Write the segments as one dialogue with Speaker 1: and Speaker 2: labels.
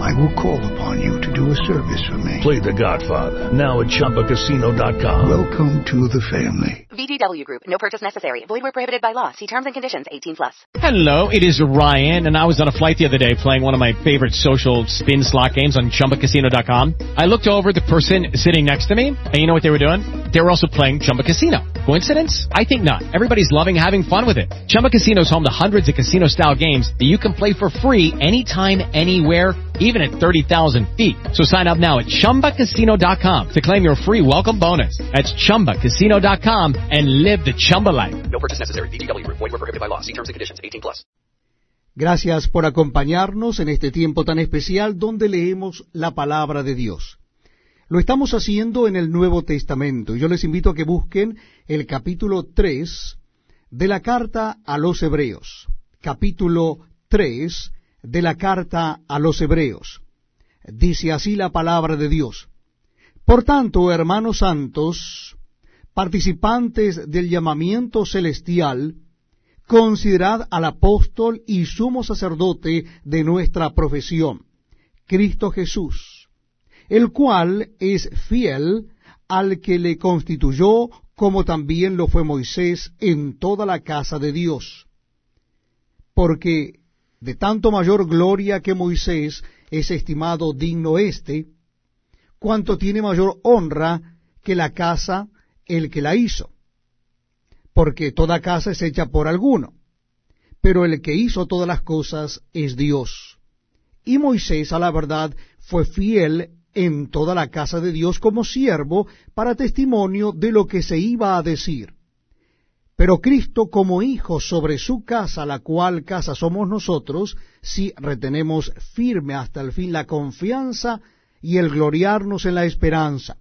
Speaker 1: I will call upon you to do a service for me.
Speaker 2: Play The Godfather now at ChumbaCasino.com.
Speaker 1: Welcome to the family.
Speaker 3: VGW Group. No purchase necessary. Void where prohibited by law. See terms and conditions. 18 plus.
Speaker 4: Hello, it is Ryan, and I was on a flight the other day playing one of my favorite social spin slot games on ChumbaCasino.com. I looked over the person sitting next to me, and you know what they were doing? They were also playing Chumba Casino. Coincidence? I think not. Everybody's loving having fun with it. Chumba Casino is home to hundreds of casino-style games that you can play for free anytime, anywhere, even at 30,000 feet. So sign up now at ChumbaCasino.com to claim your free welcome bonus. That's ChumbaCasino.com and live the Chumba life.
Speaker 5: No purchase necessary. VGW Group. Void were prohibited by law. See terms and conditions. 18 plus.
Speaker 6: Gracias por acompañarnos en este tiempo tan especial donde leemos la palabra de Dios. Lo estamos haciendo en el Nuevo Testamento. Yo les invito a que busquen el capítulo 3 de la carta a los Hebreos. Capítulo 3 de la carta a los Hebreos. Dice así la palabra de Dios. Por tanto, hermanos santos, participantes del llamamiento celestial, considerad al apóstol y sumo sacerdote de nuestra profesión, Cristo Jesús, el cual es fiel al que le constituyó, como también lo fue Moisés en toda la casa de Dios. Porque de tanto mayor gloria que Moisés es estimado digno éste, cuanto tiene mayor honra que la casa el que la hizo. Porque toda casa es hecha por alguno, pero el que hizo todas las cosas es Dios. Y Moisés, a la verdad, fue fiel en toda la casa de Dios como siervo para testimonio de lo que se iba a decir. Pero Cristo como hijo sobre su casa, la cual casa somos nosotros, si retenemos firme hasta el fin la confianza y el gloriarnos en la esperanza.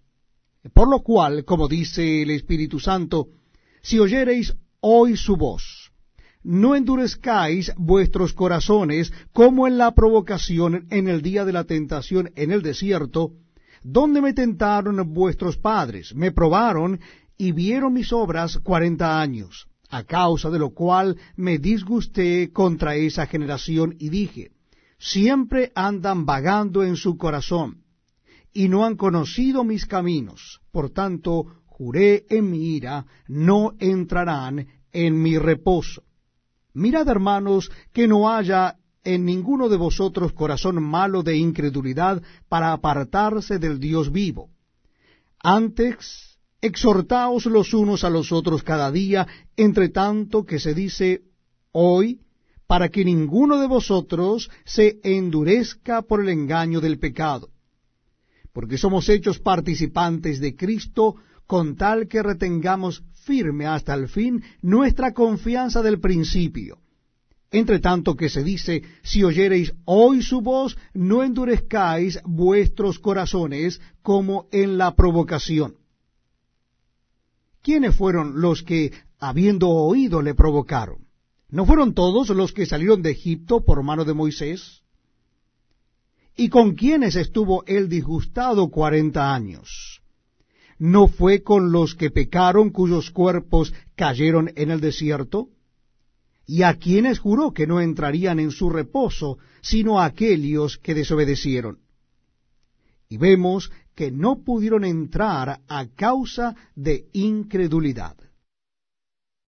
Speaker 6: Por lo cual, como dice el Espíritu Santo, si oyereis hoy su voz, no endurezcáis vuestros corazones como en la provocación en el día de la tentación en el desierto, donde me tentaron vuestros padres, me probaron y vieron mis obras cuarenta años, a causa de lo cual me disgusté contra esa generación y dije, siempre andan vagando en su corazón, y no han conocido mis caminos, por tanto juré en mi ira, no entrarán en mi reposo. Mirad, hermanos, que no haya en ninguno de vosotros corazón malo de incredulidad para apartarse del Dios vivo. Antes, exhortaos los unos a los otros cada día, entre tanto que se dice hoy, para que ninguno de vosotros se endurezca por el engaño del pecado. Porque somos hechos participantes de Cristo, con tal que retengamos firme hasta el fin nuestra confianza del principio. Entre tanto que se dice, si oyereis hoy su voz, no endurezcáis vuestros corazones como en la provocación. ¿Quiénes fueron los que, habiendo oído, le provocaron? ¿No fueron todos los que salieron de Egipto por mano de Moisés? ¿Y con quiénes estuvo él disgustado cuarenta años? ¿No fue con los que pecaron cuyos cuerpos cayeron en el desierto? ¿Y a quienes juró que no entrarían en su reposo, sino a aquellos que desobedecieron? Y vemos que no pudieron entrar a causa de incredulidad.